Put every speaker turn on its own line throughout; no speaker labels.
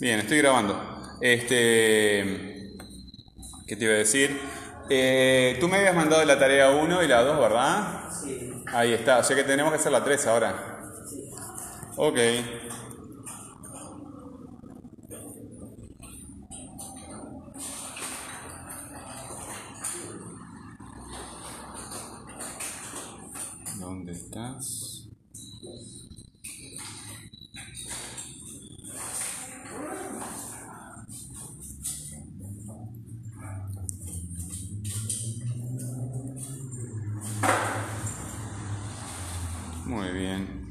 Bien, estoy grabando. Este. ¿Qué te iba a decir? Eh, tú me habías mandado la tarea 1 y la 2, ¿verdad?
Sí.
Ahí está, o sea que tenemos que hacer la 3 ahora.
Sí.
Ok. ¿Dónde estás? Muy bien.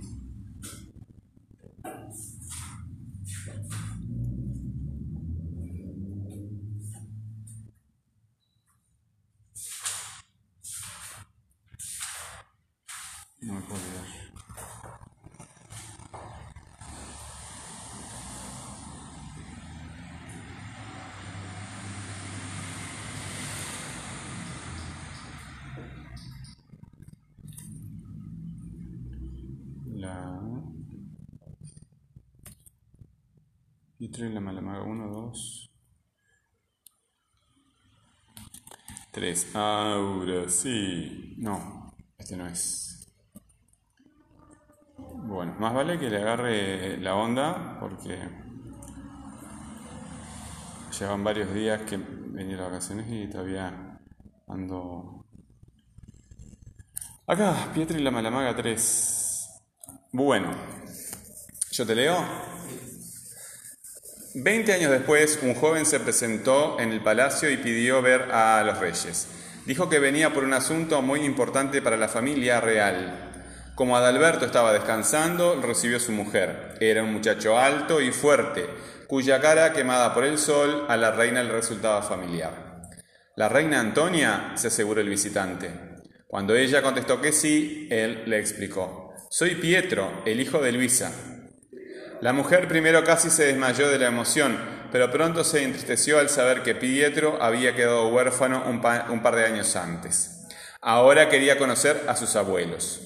No me puedo olvidar. La Y la Malamaga 1, 2 3 Ahora sí. No, este no es. Bueno, más vale que le agarre la onda porque llevan varios días que venía de vacaciones y todavía ando acá, Pietro y la Malamaga 3 bueno, yo te leo. Veinte años después, un joven se presentó en el palacio y pidió ver a los reyes. Dijo que venía por un asunto muy importante para la familia real. Como Adalberto estaba descansando, recibió su mujer. Era un muchacho alto y fuerte, cuya cara quemada por el sol a la reina le resultaba familiar. La reina Antonia, se aseguró el visitante. Cuando ella contestó que sí, él le explicó. Soy Pietro, el hijo de Luisa. La mujer primero casi se desmayó de la emoción, pero pronto se entristeció al saber que Pietro había quedado huérfano un, par de años antes. Ahora quería conocer a sus abuelos.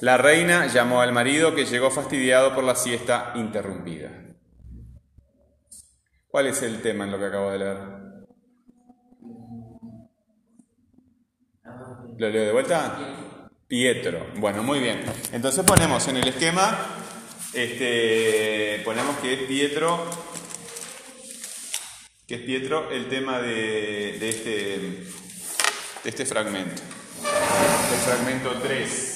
La reina llamó al marido que llegó fastidiado por la siesta interrumpida. ¿Cuál es el tema en lo que acabo de leer? ¿Lo leo de vuelta? Pietro. Bueno, muy bien. Entonces ponemos en el esquema, este, ponemos que es Pietro, que es Pietro el tema de, de este, de este fragmento. El fragmento 3.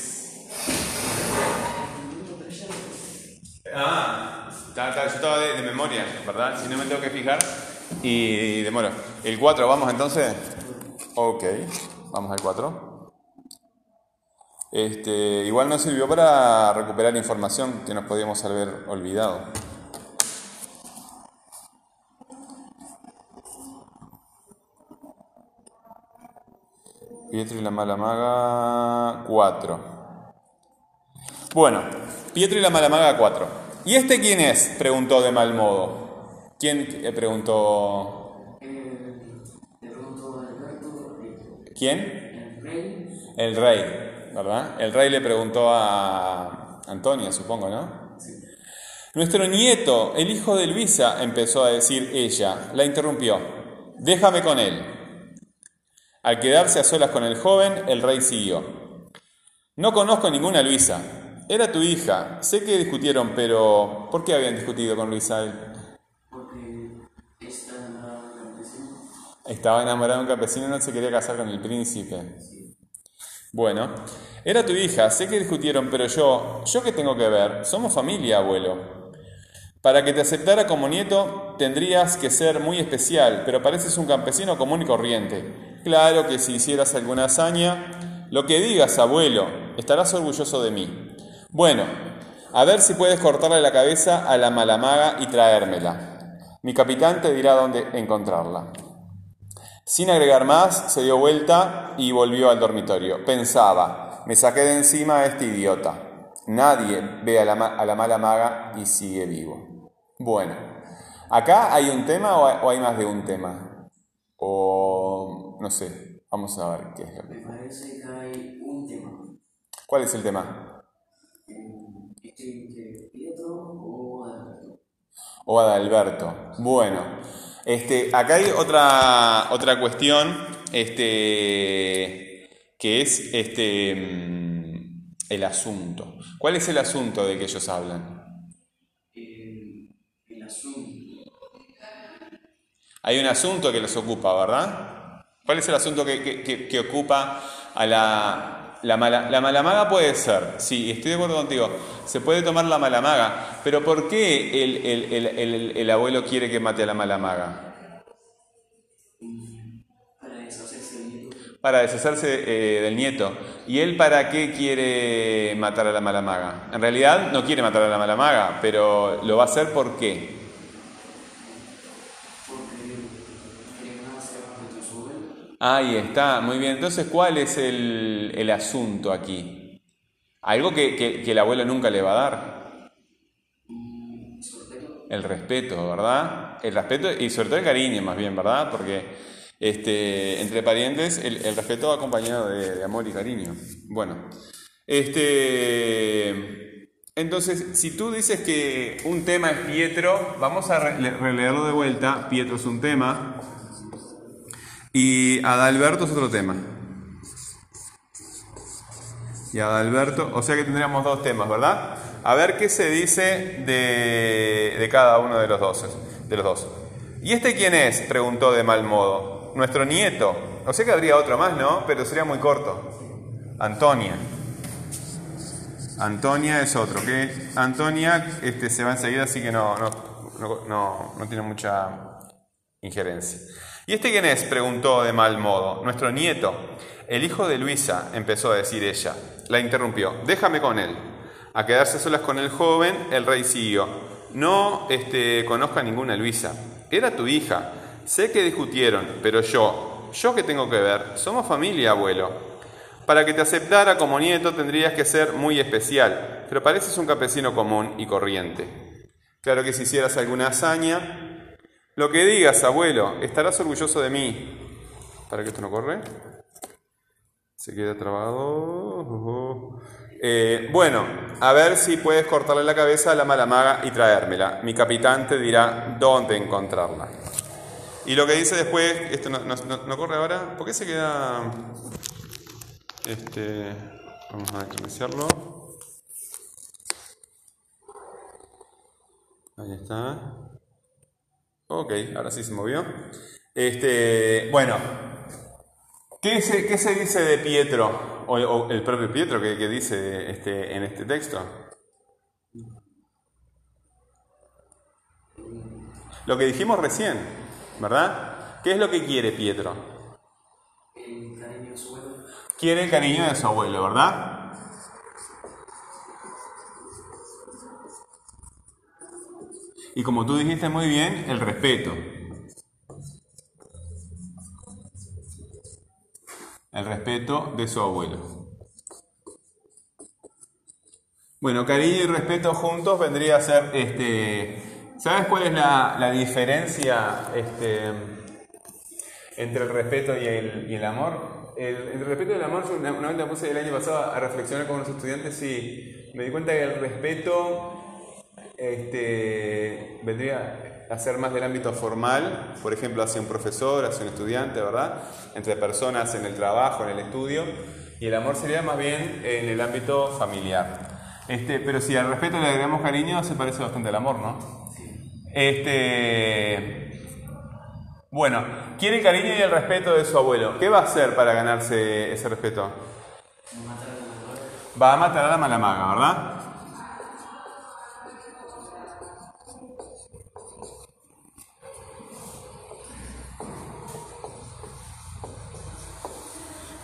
Ah, está, está, yo estaba de, memoria, ¿verdad? Si no me tengo que fijar. Y demoro. El 4, ¿vamos entonces? Ok, vamos al 4. Este, igual nos sirvió para recuperar información que nos podíamos haber olvidado. Pietro y la mala maga 4. Bueno, Pietro y la mala maga 4. ¿Y este quién es? Preguntó de mal modo. ¿Quién preguntó? ¿Quién?
El rey.
El rey. ¿verdad? El rey le preguntó a Antonia, supongo, ¿no?
Sí.
Nuestro nieto, el hijo de Luisa, empezó a decir ella, la interrumpió, déjame con él. Al quedarse a solas con el joven, el rey siguió. No conozco ninguna Luisa. Era tu hija. Sé que discutieron, pero ¿por qué habían discutido con Luisa?
Porque está enamorado de un campesino.
Estaba enamorado de un campesino y no se quería casar con el príncipe. Bueno, era tu hija, sé que discutieron, pero yo, ¿yo qué tengo que ver? Somos familia, abuelo. Para que te aceptara como nieto tendrías que ser muy especial, pero pareces un campesino común y corriente. Claro que si hicieras alguna hazaña, lo que digas, abuelo, estarás orgulloso de mí. Bueno, a ver si puedes cortarle la cabeza a la malamaga y traérmela. Mi capitán te dirá dónde encontrarla. Sin agregar más, se dio vuelta y volvió al dormitorio. Pensaba, me saqué de encima a este idiota. Nadie ve a la, a la mala maga y sigue vivo. Bueno, ¿acá hay un tema o hay más de un tema? O no sé, vamos a ver qué es lo
Me
que...
parece que hay un tema.
¿Cuál es el tema?
Este Pietro o Alberto.
O Adalberto. Bueno, este, acá hay otra, otra cuestión este, que es este, mm, el asunto. ¿Cuál es el asunto de que ellos hablan?
El, el asunto.
Hay un asunto que los ocupa, ¿verdad? ¿Cuál es el asunto que, que- que- que ocupa a la, la mala? La puede ser, sí, estoy de acuerdo contigo, se puede tomar la mala maga, pero ¿por qué el, el- el- el- el abuelo quiere que mate a la mala maga?
Para deshacerse del nieto.
Para deshacerse eh, del nieto. ¿Y él para qué quiere matar a la mala maga? En realidad no quiere matar a la mala maga, pero lo va a hacer ¿por qué?
Porque queremos hacer respeto a su abuelo.
Ahí está, muy bien. Entonces, ¿cuál es el, el asunto aquí? Algo que, que- el abuelo nunca le va a dar. El respeto, ¿verdad? El respeto y sobre todo el cariño, más bien, ¿verdad? Porque este, entre parientes el, el respeto va acompañado de, de amor y cariño. Bueno, este, entonces, si tú dices que un tema es Pietro, vamos a re- releerlo de vuelta. Pietro es un tema y Adalberto es otro tema. Y Adalberto, o sea que tendríamos dos temas, ¿verdad? A ver qué se dice de, de cada uno de los, dos, de los dos. ¿Y este quién es? Preguntó de mal modo. Nuestro nieto. O sea que habría otro más, ¿no? Pero sería muy corto. Antonia. Antonia es otro, que Antonia este, se va enseguida, así que no, no, no, no, no tiene mucha injerencia. ¿Y este quién es? preguntó de mal modo. Nuestro nieto, el hijo de Luisa, empezó a decir ella. La interrumpió. Déjame con él. A quedarse solas con el joven, el rey siguió. No este, conozco a ninguna Luisa. Era tu hija. Sé que discutieron, pero yo, yo que tengo que ver, somos familia, abuelo. Para que te aceptara como nieto tendrías que ser muy especial, pero pareces un campesino común y corriente. Claro que si hicieras alguna hazaña, lo que digas, abuelo, estarás orgulloso de mí. ¿Para que esto no corre? Se queda trabado. Eh, bueno, a ver si puedes cortarle la cabeza a la mala maga y traérmela. Mi capitán te dirá dónde encontrarla. Y lo que dice después, esto no- no- no corre ahora, ¿por qué se queda? Este, vamos a iniciarlo. Ahí está. Ok, ahora sí se movió. Este, bueno, ¿qué se, qué se dice de Pietro? O, o el propio Pietro que, que dice este, en este texto. Lo que dijimos recién, ¿verdad? ¿Qué es lo que quiere Pietro?
El cariño de su abuelo.
Quiere el cariño de su abuelo, ¿verdad? Y como tú dijiste muy bien, el respeto. El respeto de su abuelo. Bueno, cariño y respeto juntos vendría a ser este. ¿Sabes cuál es la, diferencia este, entre el respeto y el, amor? El, respeto y el amor, yo una vez me puse el año pasado a reflexionar con unos estudiantes y me di cuenta que el respeto este, vendría a ser más del ámbito formal, por ejemplo, hacia un profesor, hacia un estudiante, ¿verdad? Entre personas en el trabajo, en el estudio, y el amor sería más bien en el ámbito familiar. Este, pero si al respeto le agregamos cariño, se parece bastante al amor, ¿no? Este, bueno, quiere el cariño y el respeto de su abuelo. ¿Qué va a hacer para ganarse ese respeto? Va a matar a la mala maga, ¿verdad?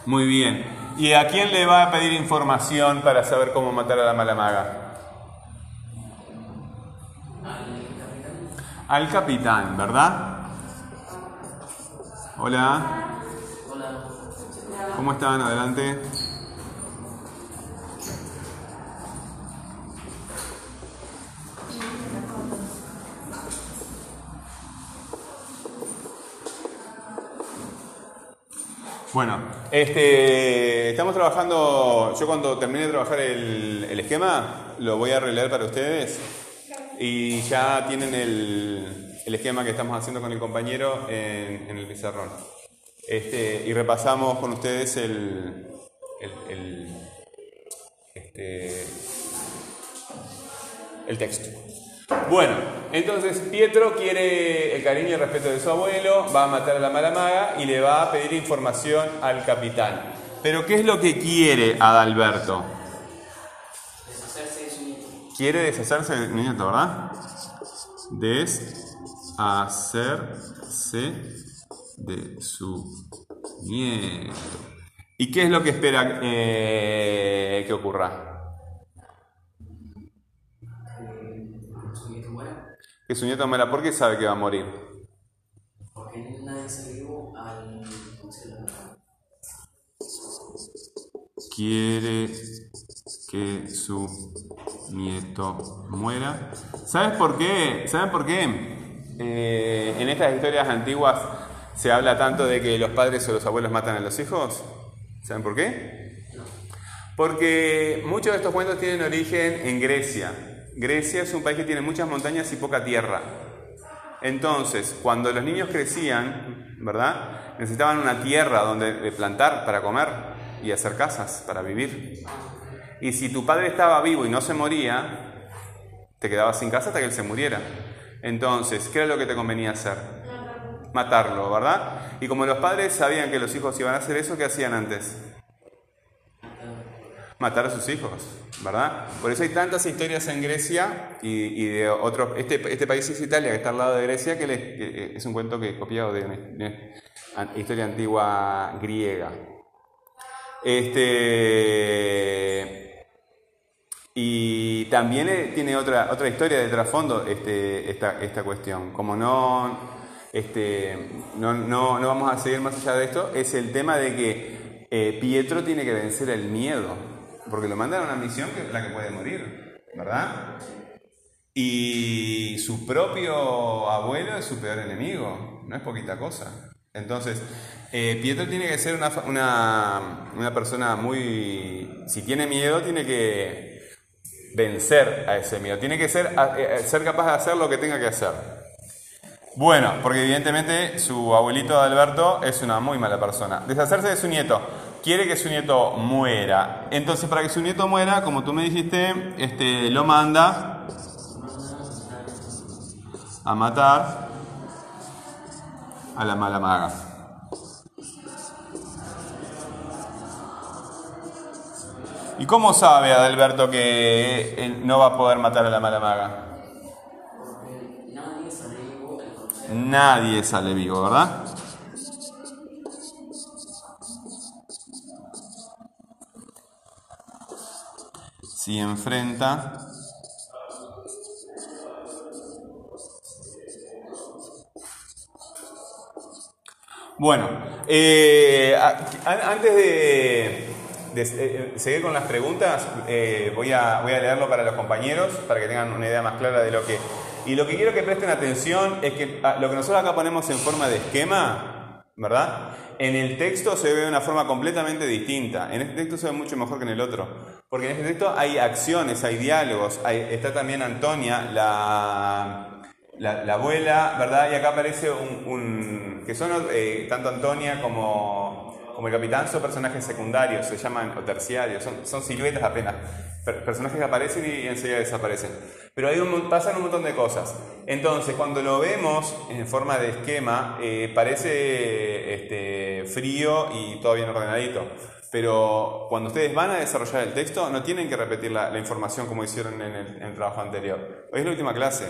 Muy bien. ¿Y a quién le va a pedir información para saber cómo matar a la mala maga? Al capitán, ¿verdad? Hola.
Hola.
¿Cómo están? Adelante. Bueno, este, estamos trabajando, yo cuando termine de trabajar el, el esquema, lo voy a releer para ustedes. y ya tienen el, el esquema que estamos haciendo con el compañero en, en el pizarrón. Este, y repasamos con ustedes el, el, este, el texto. Bueno, entonces Pietro quiere el cariño y el respeto de su abuelo, va a matar a la mala maga y le va a pedir información al capitán. Pero ¿qué es lo que quiere Adalberto?
Deshacerse de su nieto.
Quiere deshacerse del nieto, ¿verdad? Deshacerse de su nieto. ¿Y qué es lo que espera eh, que ocurra?
Que su nieto muera.
¿Por qué sabe que va a morir?
Porque nadie se vivo al.
Quiere que su nieto muera. ¿Sabes por qué? ¿Saben por qué? Eh, en estas historias antiguas se habla tanto de que los padres o los abuelos matan a los hijos. ¿Saben por qué? Porque muchos de estos cuentos tienen origen en Grecia. Grecia es un país que tiene muchas montañas y poca tierra. Entonces, cuando los niños crecían, ¿verdad? Necesitaban una tierra donde plantar para comer y hacer casas para vivir. Y si tu padre estaba vivo y no se moría, te quedabas sin casa hasta que él se muriera. Entonces, ¿qué era lo que te convenía hacer? Matarlo, ¿verdad? Y como los padres sabían que los hijos iban a hacer eso, ¿qué hacían antes? Matar a sus hijos, ¿verdad? Por eso hay tantas historias en Grecia y, de otros. Este, este país es Italia, que está al lado de Grecia, que, les- es un cuento que he copiado de una, de una historia antigua griega. Este. Y también eh, tiene otra, otra historia de trasfondo este, esta, esta cuestión. Como no, este, no, no, no vamos a seguir más allá de esto, es el tema de que eh, Pietro tiene que vencer el miedo, porque lo mandan a una misión que es la que puede morir, ¿verdad? Y su propio abuelo es su peor enemigo, no es poquita cosa. Entonces, eh, Pietro tiene que ser una, una, una persona muy... Si tiene miedo, tiene que vencer a ese miedo, tiene que ser, eh, ser capaz de hacer lo que tenga que hacer. Bueno, porque evidentemente su abuelito Alberto es una muy mala persona. Deshacerse de su nieto. Quiere que su nieto muera. Entonces, para que su nieto muera, como tú me dijiste, este, lo manda a matar a la mala maga. ¿Y cómo sabe Adalberto que no va a poder matar a la mala maga?
Porque nadie sale vivo.
Nadie sale vivo, ¿verdad? Si enfrenta Bueno, eh, antes de, de, eh, seguir con las preguntas, eh, voy, a, voy a leerlo para los compañeros, para que tengan una idea más clara de lo que... Y lo que quiero que presten atención es que ah, lo que nosotros acá ponemos en forma de esquema, ¿verdad? En el texto se ve de una forma completamente distinta. En este texto se ve mucho mejor que en el otro. Porque en este texto hay acciones, hay diálogos, está también Antonia, la, la, la abuela, ¿verdad? Y acá aparece un, que son eh, tanto Antonia como, como el capitán, son personajes secundarios, se llaman o terciarios, son, son siluetas apenas, per- personajes que aparecen y enseguida desaparecen. Pero hay un, pasan un montón de cosas. Entonces, cuando lo vemos en forma de esquema, eh, parece este, frío y todo bien ordenadito. Pero cuando ustedes van a desarrollar el texto, no tienen que repetir la, la información como hicieron en el, en el trabajo anterior. Hoy es la última clase.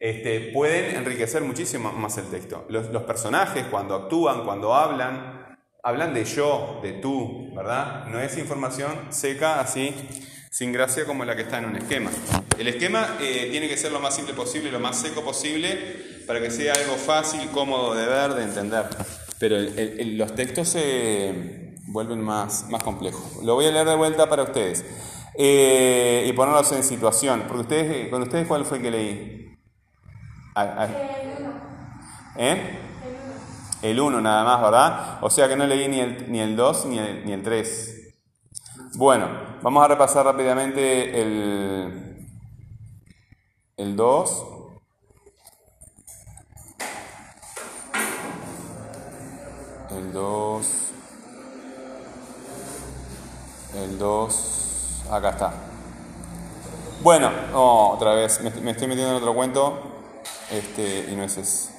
Este, pueden enriquecer muchísimo más el texto. Los, los personajes, cuando actúan, cuando hablan, hablan de yo, de tú, ¿verdad? No es información seca así, sin gracia como la que está en un esquema. El esquema eh, tiene que ser lo más simple posible, lo más seco posible, para que sea algo fácil, cómodo de ver, de entender. Pero el- el- los textos se vuelven más, más complejos. Lo voy a leer de vuelta para ustedes. Eh, y ponerlos en situación. Porque ustedes, con ustedes, ¿cuál fue el que leí? Ah, ah. ¿Eh? El 1 nada más, ¿verdad? O sea que no leí ni el, ni el 2 ni el, ni el 3. Bueno, vamos a repasar rápidamente el, el 2, el 2, el 2, acá está. Bueno, otra vez, me, me estoy metiendo en otro cuento este, y no es ese.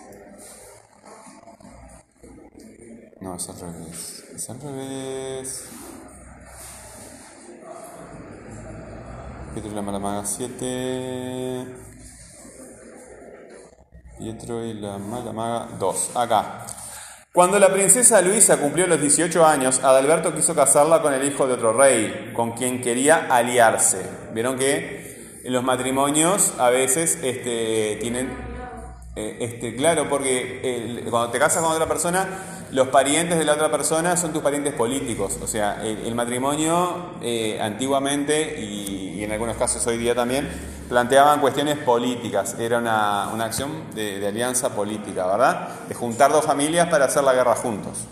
No, es al revés. Es al revés. Pietro y la Malamaga 7. Pietro y la Malamaga 2. Acá. Cuando la princesa Luisa cumplió los 18 años, Adalberto quiso casarla con el hijo de otro rey, con quien quería aliarse. Vieron que los matrimonios a veces este, tienen, eh, este, claro, porque cuando te casas con otra persona, los parientes de la otra persona son tus parientes políticos. O sea, el, matrimonio eh, antiguamente y, en algunos casos hoy día también planteaban cuestiones políticas. Era una, una acción de, alianza política, ¿verdad? De juntar dos familias para hacer la guerra juntos.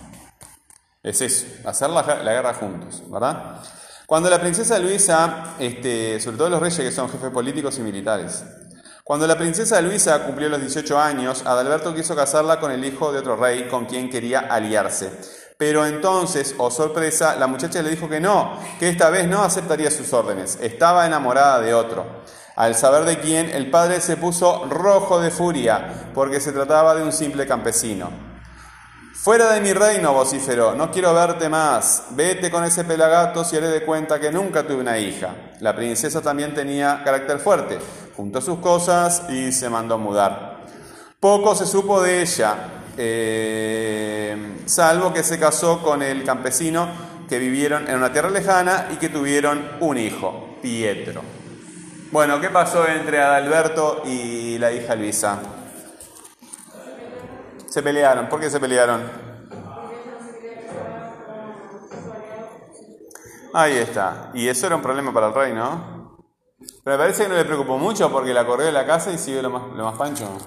Es eso, hacer la, la guerra juntos, ¿verdad? Cuando la princesa Luisa, este, sobre todo los reyes que son jefes políticos y militares, cuando la princesa Luisa cumplió los 18 años, Adalberto quiso casarla con el hijo de otro rey con quien quería aliarse. Pero entonces, oh sorpresa, la muchacha le dijo que no, que esta vez no aceptaría sus órdenes. Estaba enamorada de otro. Al saber de quién, el padre se puso rojo de furia, porque se trataba de un simple campesino. Fuera de mi reino, vociferó, no quiero verte más. Vete con ese pelagato y haré de cuenta que nunca tuve una hija. La princesa también tenía carácter fuerte juntó sus cosas y se mandó a mudar. Poco se supo de ella, eh, salvo que se casó con el campesino que vivieron en una tierra lejana y que tuvieron un hijo, Pietro. Bueno, ¿qué pasó entre Adalberto y la hija Luisa? Se pelearon. ¿Por qué se pelearon? Ahí está. Y eso era un problema para el rey, ¿no? Pero me parece que no le preocupó mucho porque la corrió de la casa y siguió lo más, más pancho.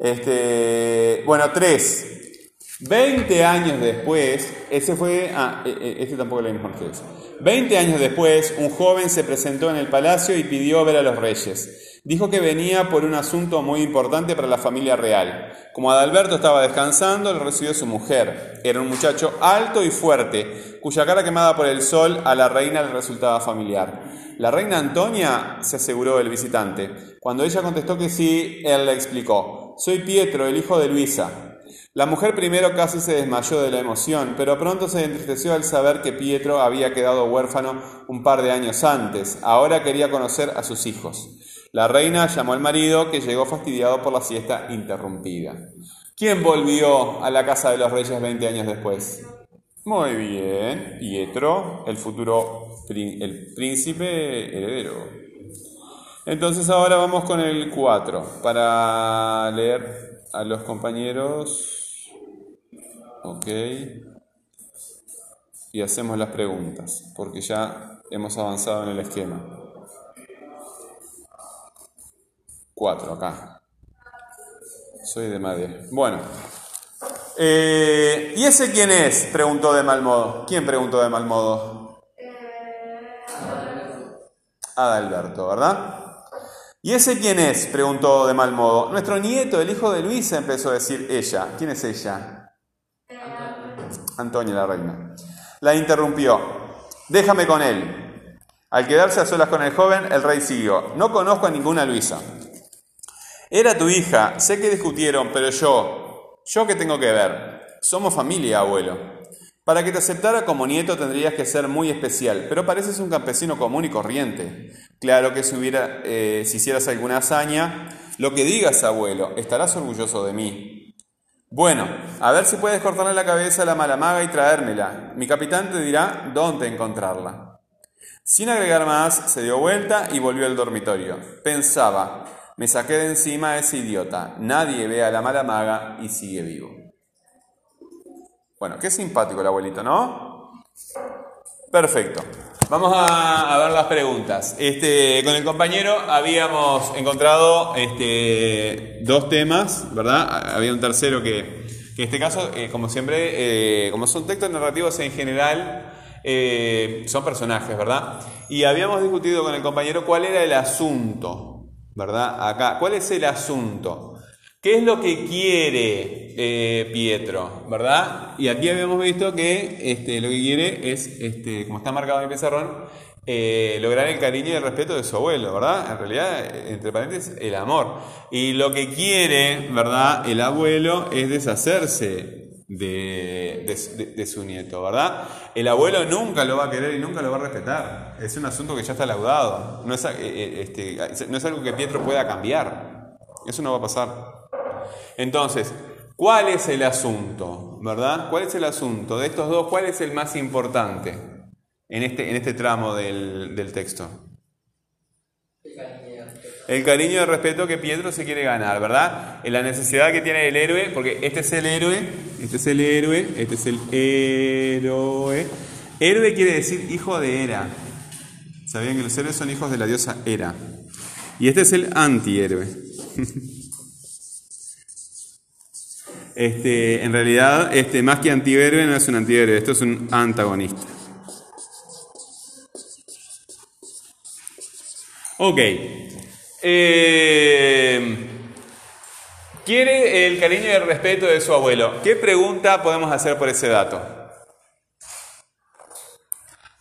Este, bueno, tres. 20 años después, ese fue, ah, este tampoco lo vimos ustedes. 20 años después, un joven se presentó en el palacio y pidió ver a los reyes. Dijo que venía por un asunto muy importante para la familia real. Como Adalberto estaba descansando, lo recibió su mujer. Era un muchacho alto y fuerte, cuya cara quemada por el sol a la reina le resultaba familiar. La reina Antonia, se aseguró el visitante. Cuando ella contestó que sí, él le explicó, soy Pietro, el hijo de Luisa. La mujer primero casi se desmayó de la emoción, pero pronto se entristeció al saber que Pietro había quedado huérfano un par de años antes. Ahora quería conocer a sus hijos. La reina llamó al marido, que llegó fastidiado por la siesta interrumpida. ¿Quién volvió a la casa de los reyes 20 años después? Muy bien, Pietro, el futuro el príncipe heredero. Entonces ahora vamos con el 4 para leer a los compañeros. Ok. Y hacemos las preguntas, porque ya hemos avanzado en el esquema. 4 acá. Soy de madera. Bueno. Eh, ¿Y ese quién es? Preguntó de mal modo. ¿Quién preguntó de mal modo? Adalberto, ¿verdad? ¿Y ese quién es? preguntó de mal modo. Nuestro nieto, el hijo de Luisa, empezó a decir ella. ¿Quién es ella? Antonia, la reina. La interrumpió. Déjame con él. Al quedarse a solas con el joven, el rey siguió. No conozco a ninguna Luisa. Era tu hija, sé que discutieron, pero yo, ¿Yo qué tengo que ver? Somos familia, abuelo. Para que te aceptara como nieto tendrías que ser muy especial, pero pareces un campesino común y corriente. Claro que si, hubiera, eh, si hicieras alguna hazaña, lo que digas, abuelo, estarás orgulloso de mí. Bueno, a ver si puedes cortarle la cabeza a la mala maga y traérmela. Mi capitán te dirá dónde encontrarla. Sin agregar más, se dio vuelta y volvió al dormitorio. Pensaba, me saqué de encima a ese idiota. Nadie ve a la mala maga y sigue vivo. Bueno, qué simpático el abuelito, ¿no? Perfecto. Vamos a, ver las preguntas. Este, con el compañero habíamos encontrado este, dos temas, ¿verdad? Había un tercero que, en este caso, eh, como siempre, eh, como son textos narrativos en general, eh, son personajes, ¿verdad? Y habíamos discutido con el compañero cuál era el asunto ¿verdad? Acá, ¿cuál es el asunto? ¿Qué es lo que quiere eh, Pietro? ¿Verdad? Y aquí habíamos visto que este, lo que quiere es, este, como está marcado en el pizarrón, eh, lograr el cariño y el respeto de su abuelo, ¿verdad? En realidad, entre paréntesis, el amor. Y lo que quiere, ¿verdad? El abuelo es deshacerse de, su nieto, ¿verdad? El abuelo nunca lo va a querer y nunca lo va a respetar. Es un asunto que ya está laudado. No es, eh, este, no es algo que Pietro pueda cambiar. Eso no va a pasar. Entonces, ¿cuál es el asunto? ¿Verdad? ¿Cuál es el asunto? De estos dos, ¿cuál es el más importante en este, en este tramo del, del texto? El cariño y el respeto que Pietro se quiere ganar, ¿verdad? En la necesidad que tiene el héroe, porque este es el héroe, este es el héroe, este es el héroe. Héroe quiere decir hijo de Hera. ¿Sabían que los héroes son hijos de la diosa Hera? Y este es el antihéroe. Este, en realidad, este, más que antihéroe no es un antihéroe, esto es un antagonista. Ok. Eh, quiere el cariño y el respeto de su abuelo. ¿Qué pregunta podemos hacer por ese dato?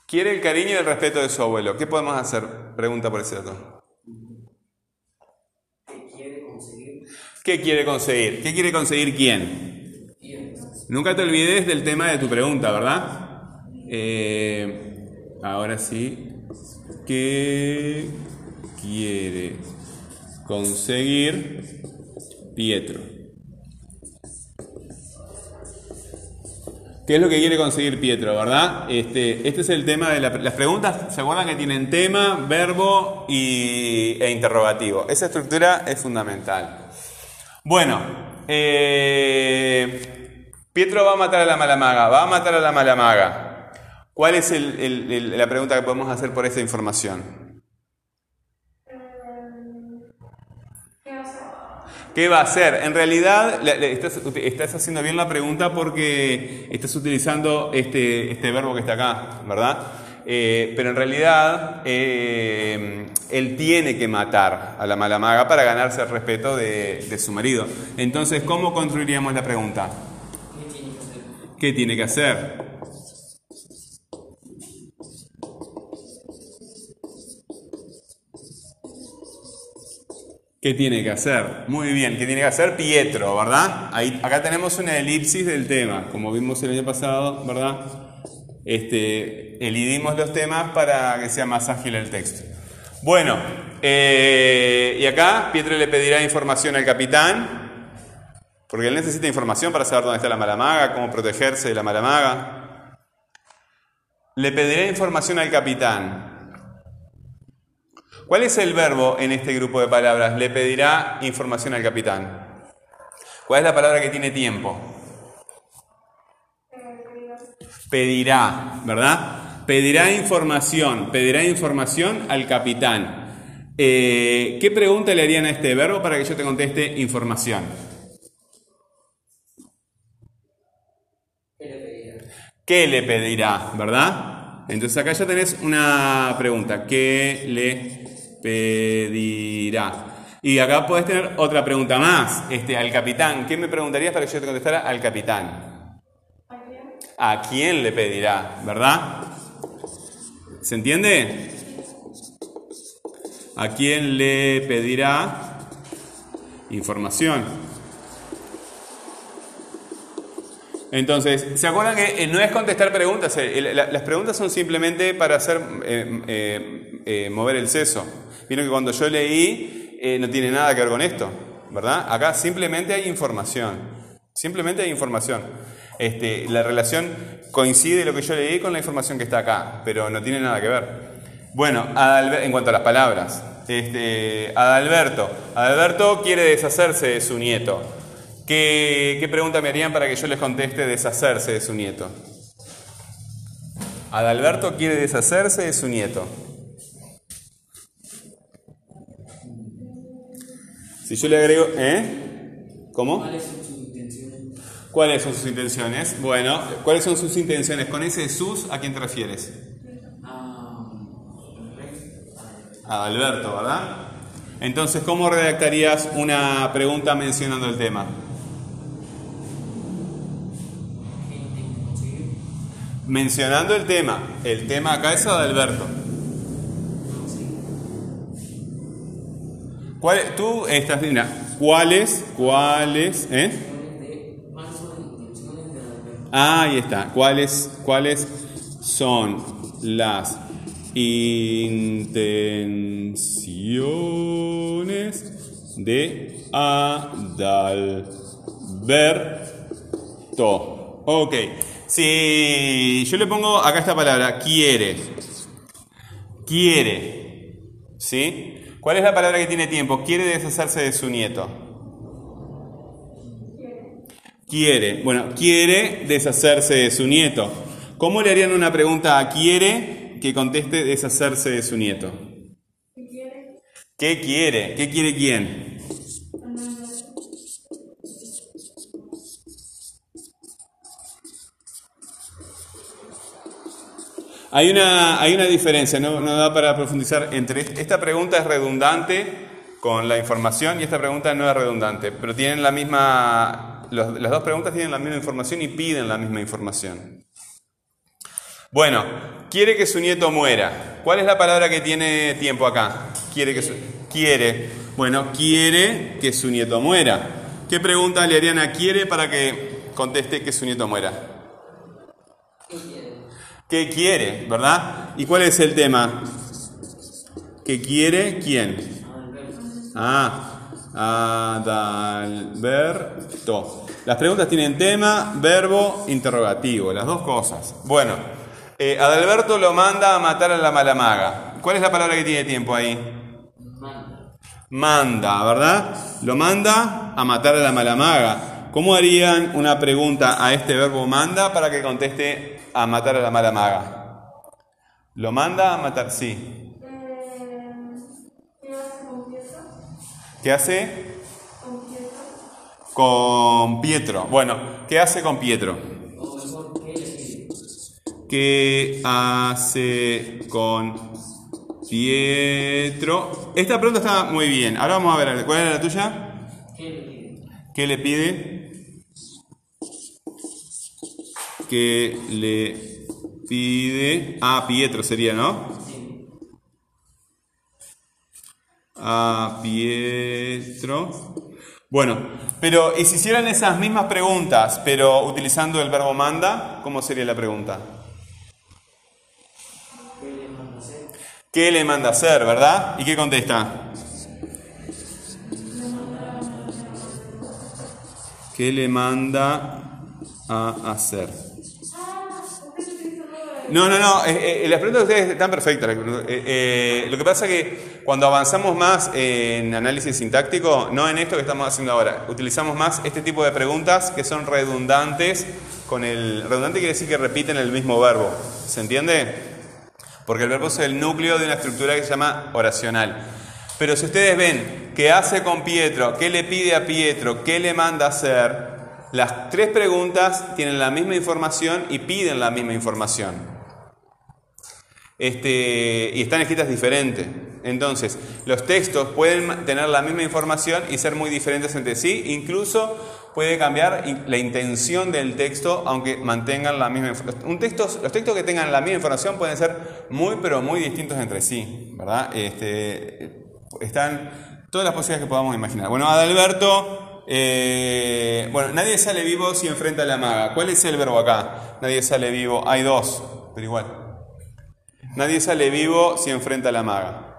Quiere el cariño y el respeto de su abuelo. ¿Qué podemos hacer? Pregunta por ese dato.
¿Qué quiere conseguir?
¿Qué quiere conseguir? ¿Qué quiere conseguir quién? Nunca te olvides del tema de tu pregunta, ¿verdad? Eh, ahora sí. ¿Qué quiere conseguir Pietro? ¿Qué es lo que quiere conseguir Pietro, verdad? Este, este es el tema de la- las preguntas. ¿Se acuerdan que tienen tema, verbo y, e interrogativo? Esa estructura es fundamental. Bueno, eh, Pietro va a matar a la mala maga, va a matar a la mala maga. ¿Cuál es el- la pregunta que podemos hacer por esa información?
¿Qué
va a hacer? En realidad, estás haciendo bien la pregunta porque estás utilizando este, este verbo que está acá, ¿verdad? Eh, pero en realidad, eh, él tiene que matar a la mala maga para ganarse el respeto de, su marido. Entonces, ¿cómo construiríamos la pregunta?
¿Qué tiene que hacer?
¿Qué tiene que hacer? ¿Qué tiene que hacer? Muy bien, ¿qué tiene que hacer Pietro, verdad? Ahí, acá tenemos una elipsis del tema, como vimos el año pasado, ¿verdad? Este, elidimos los temas para que sea más ágil el texto. Bueno, eh, y acá Pietro le pedirá información al capitán, porque él necesita información para saber dónde está la mala maga, cómo protegerse de la mala maga. Le pedirá información al capitán. ¿Cuál es el verbo en este grupo de palabras? Le pedirá información al capitán. ¿Cuál es la palabra que tiene tiempo? Pedirá, ¿verdad? Pedirá información, pedirá información al capitán. Eh, ¿Qué pregunta le harían a este verbo para que yo te conteste información?
¿Qué le pedirá?
¿Qué le pedirá? ¿Verdad? Entonces acá ya tenés una pregunta. ¿Qué le pedirá? Y acá podés tener otra pregunta más. Este, al capitán. ¿Qué me preguntarías para que yo te contestara al capitán?
¿A quién?
¿A quién le pedirá? ¿Verdad? ¿Se entiende? ¿A quién le pedirá información? Entonces, ¿se acuerdan que eh, no es contestar preguntas? eh, las preguntas son simplemente para hacer eh, mover el seso. Vieron que cuando yo leí no tiene nada que ver con esto, ¿verdad? Acá simplemente hay información. Simplemente hay información. Este, la relación coincide lo que yo leí con la información que está acá, pero no tiene nada que ver. Bueno, en cuanto a las palabras, este, Adalberto. Adalberto quiere deshacerse de su nieto. ¿Qué, pregunta me harían para que yo les conteste deshacerse de su nieto? Adalberto quiere deshacerse de su nieto. Si yo le agrego, ¿eh? ¿Cómo?
¿Cuáles son sus intenciones?
Bueno, ¿cuáles son sus intenciones? Con ese sus, ¿a quién te refieres? A Alberto, ¿verdad? Entonces, ¿cómo redactarías una pregunta mencionando el tema? Mencionando el tema. El tema acá es Adalberto. ¿Cuál, tú estás, mira, ¿cuáles, cuáles, eh?
Intenciones de. ¿Cuáles son las intenciones de Adalberto?
Ah, ahí está. ¿Cuáles, cuáles son las intenciones de Adalberto? Ok. Si yo le pongo acá esta palabra, quiere. Quiere. ¿Sí? ¿Cuál es la palabra que tiene tiempo? Quiere deshacerse de su nieto. Quiere, bueno, quiere deshacerse de su nieto. ¿Cómo le harían una pregunta a quiere que conteste deshacerse de su nieto?
¿Qué quiere?
¿Qué quiere? ¿Qué quiere quién? Hay una, hay una diferencia, no, no da para profundizar entre esta pregunta es redundante con la información y esta pregunta no es redundante, pero tienen la misma, los- las dos preguntas tienen la misma información y piden la misma información. Bueno, quiere que su nieto muera. ¿Cuál es la palabra que tiene tiempo acá? Quiere que su, quiere. Bueno, quiere que su nieto muera. ¿Qué pregunta le harían a quiere para que conteste que su nieto muera?
¿Qué quiere?
¿Qué quiere, verdad? ¿Y cuál es el tema? ¿Qué quiere quién? Ah, Adalberto. Las preguntas tienen tema, verbo, interrogativo, las dos cosas. Bueno, eh, Adalberto lo manda a matar a la malamaga. ¿Cuál es la palabra que tiene tiempo ahí?
Manda.
Manda, ¿verdad? Lo manda a matar a la malamaga. ¿Cómo harían una pregunta a este verbo manda para que conteste a matar a la malamaga? ¿Lo manda a matar? Sí.
¿Qué hace? Con Pietro. Con Pietro.
Bueno, ¿qué hace con Pietro?
¿Qué
hace con Pietro? Esta pregunta está muy bien. Ahora vamos a ver, ¿cuál era la tuya?
¿Qué le pide?
¿Qué le pide? ¿Qué le pide? Ah, Pietro sería, ¿no?
Sí.
A Pietro. Bueno, pero ¿y si hicieran esas mismas preguntas, pero utilizando el verbo manda? ¿Cómo sería la pregunta?
¿Qué le manda hacer?
¿Qué le manda hacer, verdad? ¿Y qué contesta? ¿Qué le manda a hacer? No, no, no, eh, eh, las preguntas de ustedes están perfectas. Eh, eh, lo que pasa es que cuando avanzamos más en análisis sintáctico, no en esto que estamos haciendo ahora, utilizamos más este tipo de preguntas que son redundantes. Con el redundante quiere decir que repiten el mismo verbo. ¿Se entiende? Porque el verbo es el núcleo de una estructura que se llama oracional. Pero si ustedes ven qué hace con Pietro, qué le pide a Pietro, qué le manda hacer, las tres preguntas tienen la misma información y piden la misma información. Este, y están escritas diferentes. Entonces, los textos pueden tener la misma información y ser muy diferentes entre sí. Incluso puede cambiar la intención del texto, aunque mantengan la misma información. Los textos que tengan la misma información pueden ser muy, pero muy distintos entre sí. ¿verdad? Este, están todas las posibilidades que podamos imaginar. Bueno, Adalberto, eh, bueno, nadie sale vivo si enfrenta a la maga. ¿Cuál es el verbo acá? Nadie sale vivo. Hay dos, pero igual. Nadie sale vivo si enfrenta a la maga.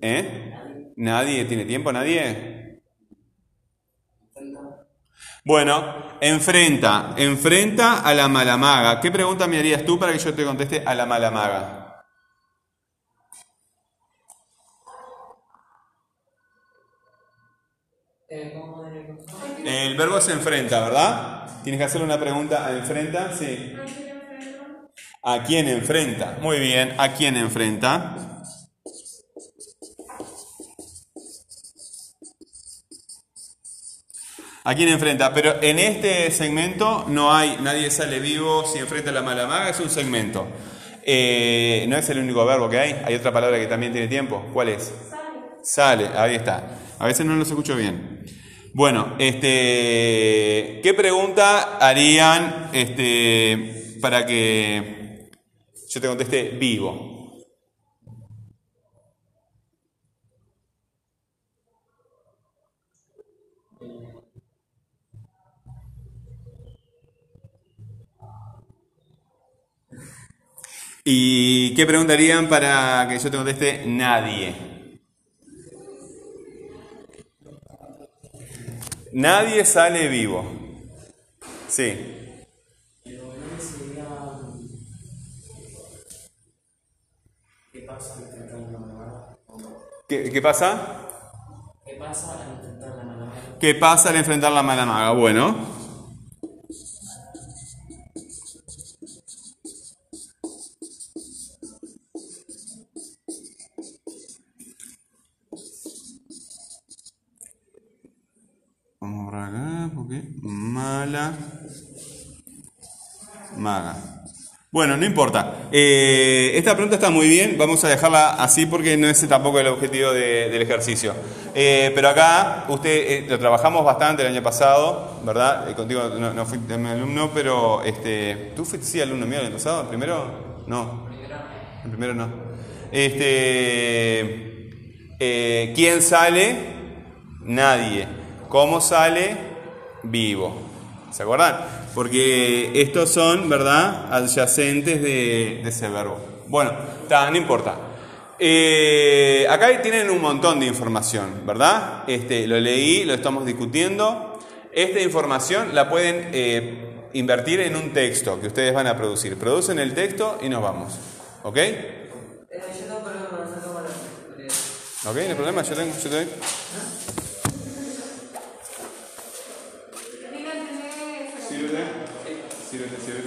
¿Eh? ¿Nadie tiene tiempo? ¿Nadie? Bueno, enfrenta, enfrenta a la mala maga. ¿Qué pregunta me harías tú para que yo te conteste a la mala maga?
Eh, ¿Cómo de
El verbo se enfrenta, ¿verdad? Tienes que hacerle una pregunta a enfrenta, sí.
¿A quién enfrenta?
Muy bien, ¿a quién enfrenta? ¿A quién enfrenta? Pero en este segmento no hay, nadie sale vivo si enfrenta a la mala maga, es un segmento. Eh, no es el único verbo que hay, hay otra palabra que también tiene tiempo. ¿Cuál es?
Sale.
Sale, ahí está. A veces no los escucho bien. Bueno, este, ¿qué pregunta harían este, para que yo te conteste vivo? ¿Y qué preguntarían para que yo te conteste nadie? Nadie sale vivo. Sí.
¿Qué pasa al intentar la malamada?
¿Qué, qué pasa?
¿Qué pasa al intentar la malamada?
¿Qué pasa al enfrentar la mala maga? Bueno. Bueno, no importa. Eh, esta pregunta está muy bien, vamos a dejarla así porque no es tampoco el objetivo de- del ejercicio. Eh, pero acá, usted eh, lo trabajamos bastante el año pasado, ¿verdad? Contigo no, fui mi alumno, pero este, ¿tú fuiste sí alumno mío el año pasado? ¿El primero? No. El primero no. Este, ¿Quién sale? Nadie. ¿Cómo sale? Vivo. ¿Se acuerdan? Porque estos son, ¿verdad? Adyacentes de, de ese verbo. Bueno, está, no importa. Eh, acá tienen un montón de información, ¿verdad? Este, lo leí, lo estamos discutiendo. Esta información la pueden eh, invertir en un texto que ustedes van a producir. Producen el texto y nos vamos. ¿Ok?
Eh.
¿Ok? No hay problema, yo tengo, yo tengo. Sírvete, sírvete, sírvete.